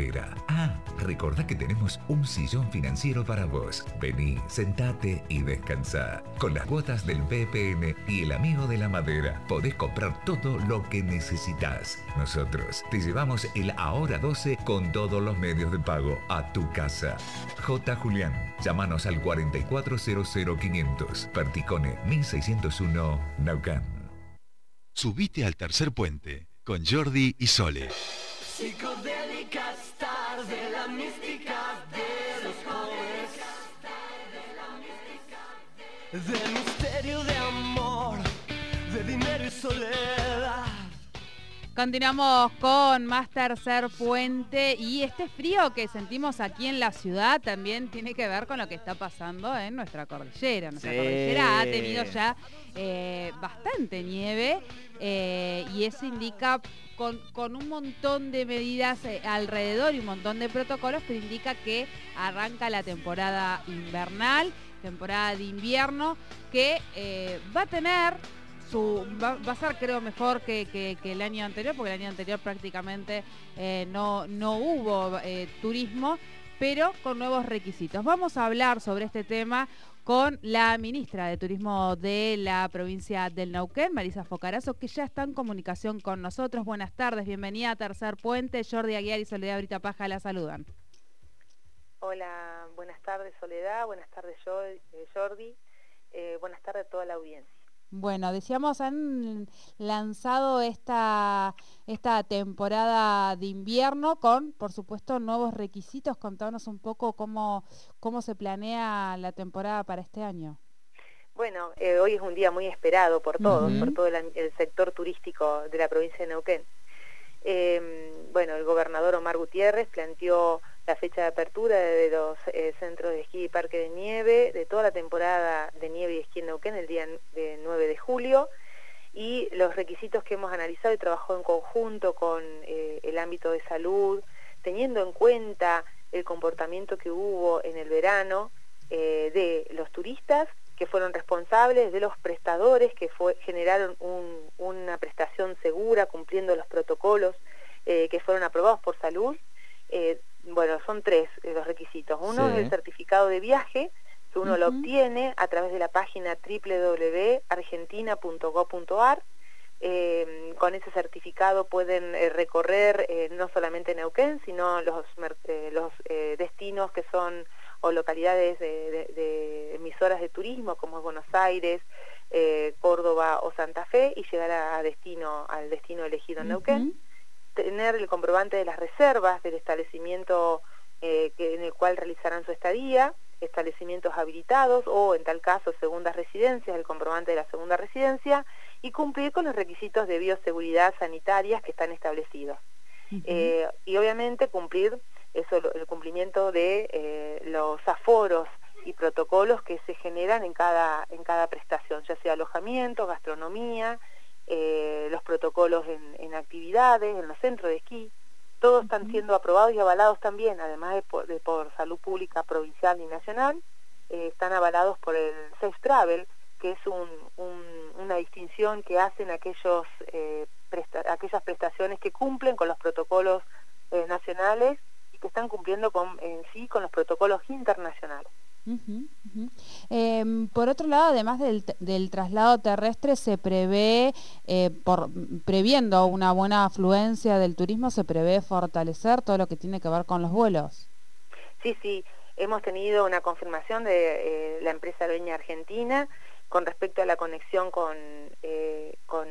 madera. Ah, recordá que tenemos un sillón financiero para vos. Vení, sentate y descansa. Con las cuotas del BPN y el amigo de la madera, podés comprar todo lo que necesitas. Nosotros te llevamos el Ahora 12 con todos los medios de pago a tu casa. J. Julián, llámanos al 4400500, Perticone 1601, Naucán. Subite al tercer puente con Jordi y Sole. Tarde, la mística de los jóvenes. De misterio de amor, de dinero y soledad. Continuamos con más tercer puente y este frío que sentimos aquí en la ciudad también tiene que ver con lo que está pasando en nuestra cordillera. Nuestra Sí. cordillera ha tenido ya eh, bastante nieve eh, y eso indica con, con un montón de medidas eh, alrededor y un montón de protocolos, pero indica que arranca la temporada invernal, temporada de invierno, que eh, va a tener su, va, a ser creo mejor que, el año anterior, porque el año anterior prácticamente eh, no, no hubo eh, turismo, pero con nuevos requisitos. Vamos a hablar sobre este tema con la ministra de Turismo de la provincia del Neuquén, Marisa Focarazo, que ya está en comunicación con nosotros. Buenas tardes, bienvenida a Tercer Puente. Jordi Aguiar y Soledad Brita Paja la saludan. Hola, buenas tardes Soledad, buenas tardes Jo- Jordi, eh, buenas tardes a toda la audiencia. Bueno, decíamos, han lanzado esta, esta temporada de invierno con, por supuesto, nuevos requisitos. Contanos un poco cómo, cómo se planea la temporada para este año. Bueno, eh, hoy es un día muy esperado por todos, por todo el, el sector turístico de la provincia de Neuquén. Eh, bueno, el gobernador Omar Gutiérrez planteó la fecha de apertura de los eh, centros de esquí y parque de nieve de toda la temporada de nieve y esquí en Neuquén el día de 9 de julio y los requisitos que hemos analizado y trabajado en conjunto con eh, el ámbito de salud, teniendo en cuenta el comportamiento que hubo en el verano eh, de los turistas que fueron responsables, de los prestadores que fue- generaron un- una prestación segura cumpliendo los protocolos que fueron aprobados por salud. Bueno, son tres eh, los requisitos. Uno Sí. es el certificado de viaje, que uno lo obtiene a través de la página www.argentina.gov.ar. Eh, con ese certificado pueden eh, recorrer eh, no solamente Neuquén, sino los, los destinos que son o localidades de, de- de emisoras de turismo como es Buenos Aires, Córdoba o Santa Fe y llegar a destino al destino elegido en Neuquén Tener el comprobante de las reservas del establecimiento eh, que, en el cual realizarán su estadía, establecimientos habilitados o, en tal caso, segundas residencias, el comprobante de la segunda residencia y cumplir con los requisitos de bioseguridad sanitarias que están establecidos. Eh, y obviamente cumplir eso, el cumplimiento de eh, los aforos y protocolos que se generan en cada, en cada prestación, ya sea alojamiento, gastronomía, eh, los protocolos en, en actividades, en los centros de esquí, todos están siendo aprobados y avalados también, además de por, de por salud pública provincial y nacional, eh, están avalados por el Safe Travel, que es un- un- una distinción que hacen aquellos, eh, presta- aquellas prestaciones que cumplen con los protocolos nacionales y que están cumpliendo con, en sí con los protocolos internacionales. Em, por otro lado, además del, traslado terrestre, se prevé, eh, por, previendo una buena afluencia del turismo, se prevé fortalecer todo lo que tiene que ver con los vuelos. Sí, sí, hemos tenido una confirmación de eh, la empresa dueña argentina con respecto a la conexión con, eh, con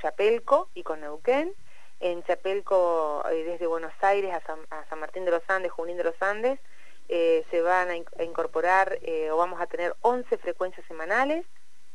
Chapelco y con Neuquén. En Chapelco, desde Buenos Aires a San, a San Martín de los Andes, Junín de los Andes, eh, se van a, in- a incorporar o vamos a tener 11 frecuencias semanales.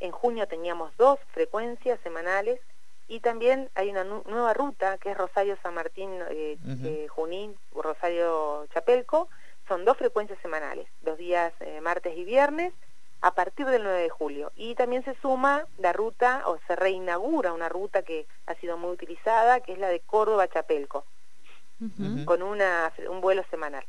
En junio teníamos dos frecuencias semanales y también hay una nu- nueva ruta que es Rosario San Martín eh, eh, Junín, Rosario Chapelco. Son dos frecuencias semanales, los días eh, martes y viernes a partir del 9 de julio. Y también se suma la ruta, o se reinaugura una ruta que ha sido muy utilizada, que es la de Córdoba Chapelco, con una, un vuelo semanal.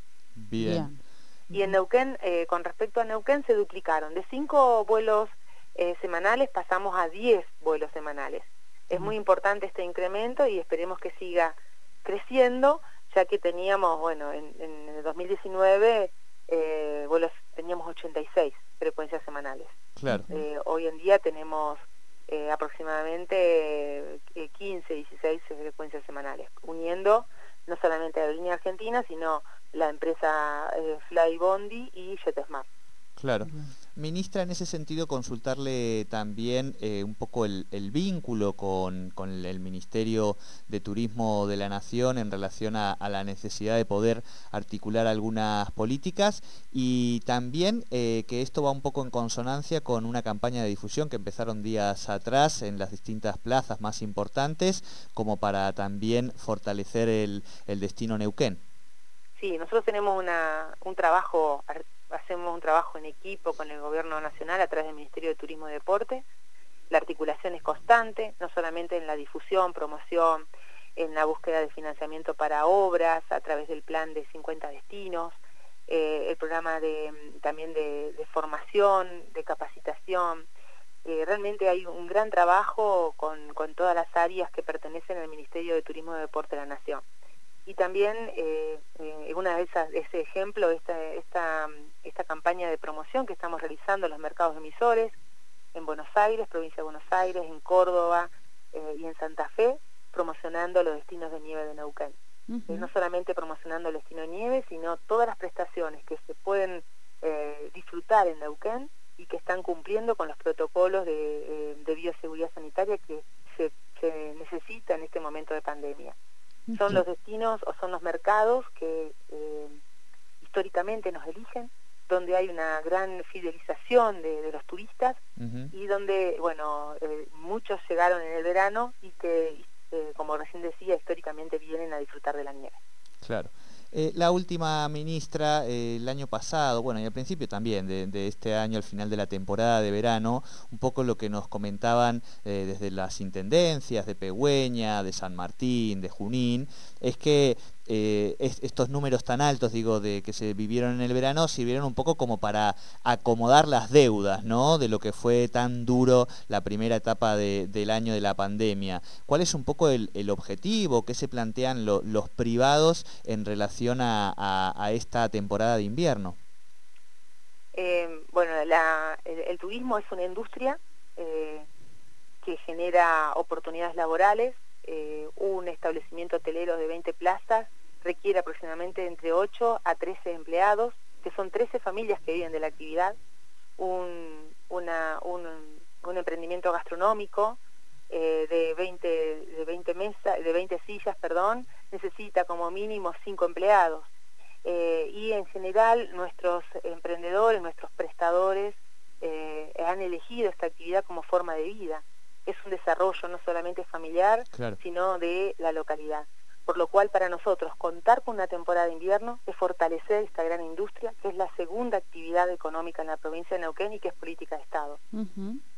Bien. Y en Neuquén, eh, con respecto a Neuquén, se duplicaron. De cinco vuelos eh, semanales pasamos a 10 vuelos semanales. Es muy importante este incremento y esperemos que siga creciendo, ya que teníamos, bueno, en, el 2019 eh, vuelos, teníamos 86 frecuencias semanales. Claro. Eh, hoy en día tenemos eh, aproximadamente 15, 16 frecuencias semanales, uniendo no solamente a la línea argentina, sino la empresa Flybondi y JetSmart. Claro. Ministra, en ese sentido, consultarle también eh, un poco el, vínculo con, el Ministerio de Turismo de la Nación en relación a, la necesidad de poder articular algunas políticas y también eh, que esto va un poco en consonancia con una campaña de difusión que empezaron días atrás en las distintas plazas más importantes, como para también fortalecer el, destino Neuquén. Sí, nosotros tenemos un trabajo hacemos un trabajo en equipo con el Gobierno Nacional a través del Ministerio de Turismo y Deporte. La articulación es constante, no solamente en la difusión, promoción, en la búsqueda de financiamiento para obras a través del plan de 50 destinos, eh, el programa de, también de, formación, de capacitación. Eh, realmente hay un gran trabajo con todas las áreas que pertenecen al Ministerio de Turismo y Deporte de la Nación y también eh, eh, una de esas, ese ejemplo, esta, esta, esta campaña de promoción que estamos realizando en los mercados emisores, en Buenos Aires, provincia de Buenos Aires, en Córdoba eh, y en Santa Fe, promocionando los destinos de nieve de Neuquén. no solamente promocionando el destino de nieve, sino todas las prestaciones que se pueden disfrutar en Neuquén y que están cumpliendo con los protocolos de, de bioseguridad sanitaria que se, se necesita en este momento de pandemia. Son los destinos o son los mercados que eh, históricamente nos eligen, donde hay una gran fidelización de, los turistas y donde, bueno, eh, muchos llegaron en el verano y que, eh, como recién decía, históricamente vienen a disfrutar de la nieve. Claro. Eh, la última ministra, eh, el año pasado, bueno, y al principio también de, este año, al final de la temporada de verano, un poco lo que nos comentaban eh, desde las intendencias de Pegüeña, de San Martín, de Junín, es que eh, estos números tan altos, digo, de que se vivieron en el verano, sirvieron un poco como para acomodar las deudas, ¿no? De lo que fue tan duro la primera etapa del año de la pandemia. ¿Cuál es un poco el, objetivo que se plantean los privados en relación a, esta temporada de invierno? Eh, bueno, el, turismo es una industria eh, que genera oportunidades laborales, un establecimiento hotelero de 20 plazas requiere aproximadamente entre 8 a 13 empleados, que son 13 familias que viven de la actividad, un, un, emprendimiento gastronómico eh, de 20, de 20 mesas, de 20 sillas, perdón, necesita como mínimo 5 empleados. Eh, y en general nuestros emprendedores, nuestros prestadores eh, han elegido esta actividad como forma de vida. Es un desarrollo no solamente familiar, sino de la localidad por lo cual para nosotros contar con una temporada de invierno es fortalecer esta gran industria, que es la segunda actividad económica en la provincia de Neuquén y que es política de Estado.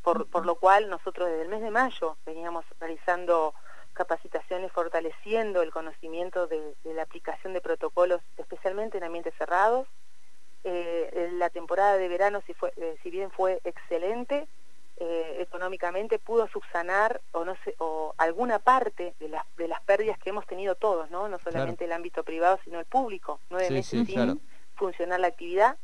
por, lo cual nosotros desde el mes de mayo veníamos realizando capacitaciones fortaleciendo el conocimiento de, la aplicación de protocolos, especialmente en ambientes cerrados. Eh, la temporada de verano, si, fue, eh, si bien fue excelente, eh, económicamente pudo subsanar o no o alguna parte de las, de las pérdidas que hemos tenido todos, ¿no? No solamente el ámbito privado, sino el público, nueve meses sin funcionar la actividad.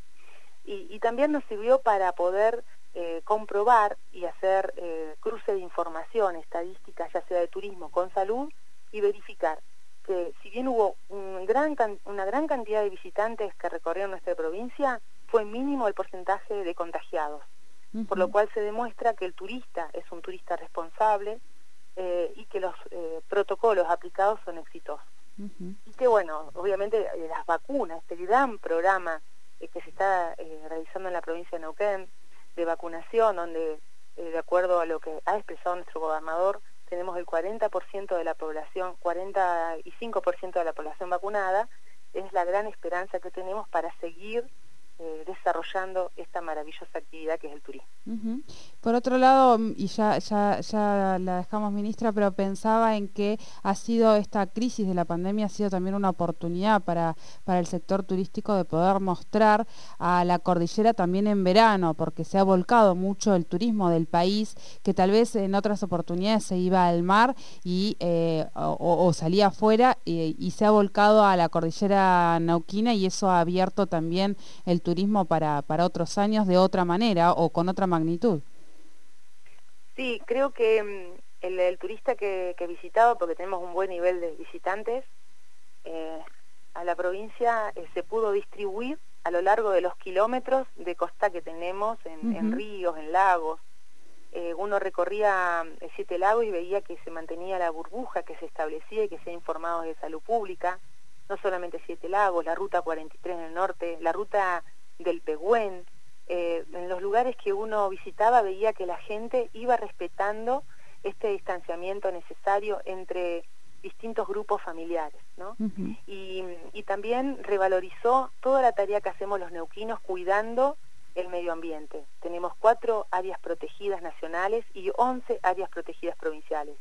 Y, también nos sirvió para poder eh, comprobar y hacer eh, cruce de información, estadísticas, ya sea de turismo con salud, y verificar que si bien hubo un gran, una gran cantidad de visitantes que recorrieron nuestra provincia, fue mínimo el porcentaje de contagiados. Por lo cual se demuestra que el turista es un turista responsable eh, y que los eh, protocolos aplicados son exitosos. Y que bueno, obviamente eh, las vacunas, este gran programa que se está realizando en la provincia de Neuquén de vacunación, donde de acuerdo a lo que ha expresado nuestro gobernador, tenemos el 40% de la población, 45% de la población vacunada, es la gran esperanza que tenemos para seguir eh, desarrollando esta maravillosa actividad que es el turismo. Por otro lado, mm, y ya, ya, ya la dejamos ministra, pero pensaba en que ha sido esta crisis de la pandemia, ha sido también una oportunidad para, para el sector turístico de poder mostrar a la cordillera también en verano, porque se ha volcado mucho el turismo del país, que tal vez en otras oportunidades se iba al mar y, eh, o, salía afuera y, se ha volcado a la cordillera nauquina y eso ha abierto también el turismo para, para otros años de otra manera o con otra magnitud. Sí, creo que mm, el, turista que, que, visitaba, porque tenemos un buen nivel de visitantes, eh, a la provincia eh, se pudo distribuir a lo largo de los kilómetros de costa que tenemos en, ríos, en lagos. Eh, uno recorría siete lagos y veía que se mantenía la burbuja que se establecía y que se ha informado de salud pública. No solamente siete lagos, la ruta 43 en el norte, la ruta del Pehuen, eh, en los lugares que uno visitaba veía que la gente iba respetando este distanciamiento necesario entre distintos grupos familiares, ¿no? y, y, también revalorizó toda la tarea que hacemos los neuquinos cuidando el medio ambiente. Tenemos cuatro áreas protegidas nacionales y once áreas protegidas provinciales,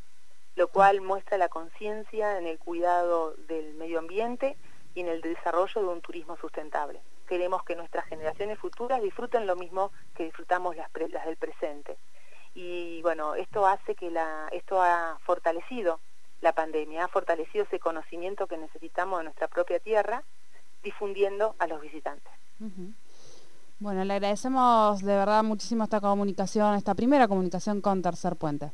lo cual muestra la conciencia en el cuidado del medio ambiente y en el desarrollo de un turismo sustentable queremos que nuestras generaciones futuras disfruten lo mismo que disfrutamos las, del presente. Y bueno, esto hace que la, esto ha fortalecido la pandemia, ha fortalecido ese conocimiento que necesitamos de nuestra propia tierra, difundiendo a los visitantes. Bueno, le agradecemos de verdad muchísimo esta comunicación, esta primera comunicación con Tercer Puente.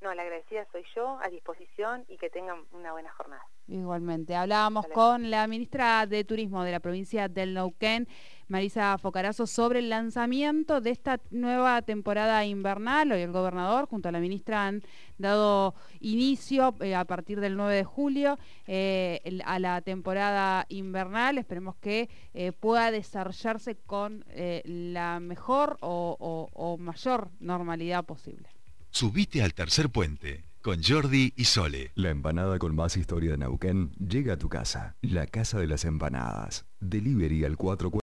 No, la agradecida soy yo, a disposición y que tengan una buena jornada. Igualmente. Hablábamos con la ministra de Turismo de la provincia del Neuquén, Marisa Focarazo, sobre el lanzamiento de esta nueva temporada invernal. Hoy el gobernador junto a la ministra han dado inicio eh, a partir del 9 de julio eh, a la temporada invernal. Esperemos que eh, pueda desarrollarse con la mejor o mayor normalidad posible. Subite al tercer puente con Jordi y Sole. La empanada con más historia de Neuquén llega a tu casa. La Casa de las Empanadas. Delivery al 44